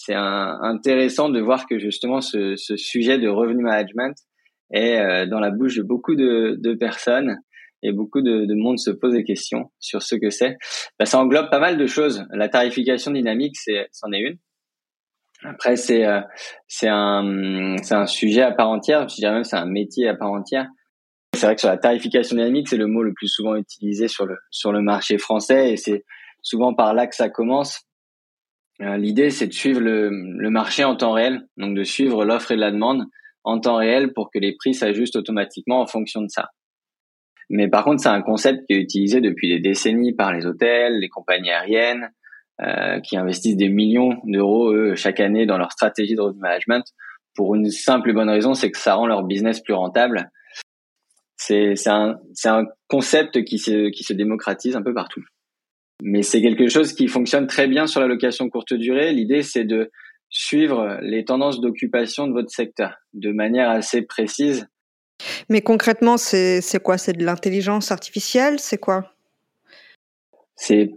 c'est intéressant de voir que justement ce, ce sujet de revenu management est euh, dans la bouche de beaucoup de, de personnes et beaucoup de, de, monde se pose des questions sur ce que c'est. Bah, ça englobe pas mal de choses. La tarification dynamique, c'en est une. Après, c'est euh, un un sujet à part entière. Je dirais même c'est un métier à part entière. C'est vrai que sur la tarification dynamique, c'est le mot le plus souvent utilisé sur le sur le marché français et c'est souvent par là que ça commence. Euh, l'idée, c'est de suivre le, marché en temps réel, donc de suivre l'offre et la demande en temps réel pour que les prix s'ajustent automatiquement en fonction de ça. Mais par contre, c'est un concept qui est utilisé depuis des décennies par les hôtels, les compagnies aériennes, euh, qui investissent des millions d'euros chaque année dans leur stratégie de road management pour une simple et bonne raison, c'est que ça rend leur business plus rentable. C'est un, un concept qui se, qui se démocratise un peu partout. Mais c'est quelque chose qui fonctionne très bien sur la location courte durée. L'idée, c'est de suivre les tendances d'occupation de votre secteur de manière assez précise. Mais concrètement, c'est quoi? C'est de l'intelligence artificielle? C'est quoi? C'est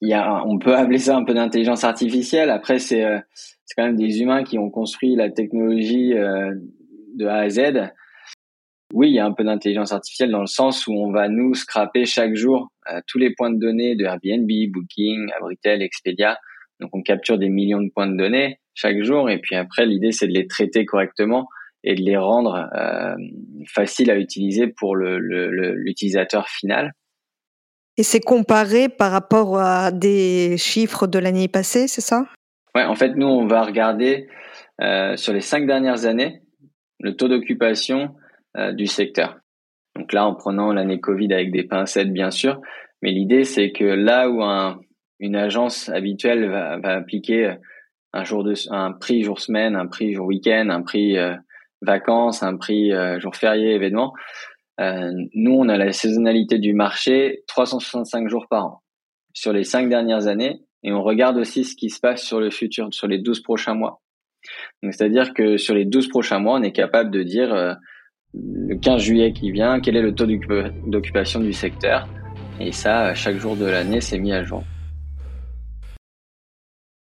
il y a, on peut appeler ça un peu d'intelligence artificielle. Après, c'est euh, quand même des humains qui ont construit la technologie euh, de A à Z. Oui, il y a un peu d'intelligence artificielle dans le sens où on va nous scraper chaque jour euh, tous les points de données de Airbnb, Booking, Abritel, Expedia. Donc on capture des millions de points de données chaque jour et puis après l'idée c'est de les traiter correctement et de les rendre euh, faciles à utiliser pour l'utilisateur le, final. Et c'est comparé par rapport à des chiffres de l'année passée, c'est ça? Ouais, en fait, nous, on va regarder euh, sur les cinq dernières années le taux d'occupation du secteur. Donc là, en prenant l'année Covid avec des pincettes, bien sûr, mais l'idée, c'est que là où un, une agence habituelle va, va appliquer un prix jour semaine, un prix jour week-end, un prix euh, vacances, un prix euh, jour férié, événement, euh, nous, on a la saisonnalité du marché 365 jours par an sur les cinq dernières années et on regarde aussi ce qui se passe sur le futur, sur les 12 prochains mois. Donc, c'est-à-dire que sur les 12 prochains mois, on est capable de dire euh, le 15 juillet qui vient, quel est le taux d'occupation du secteur? Et ça, chaque jour de l'année, c'est mis à jour.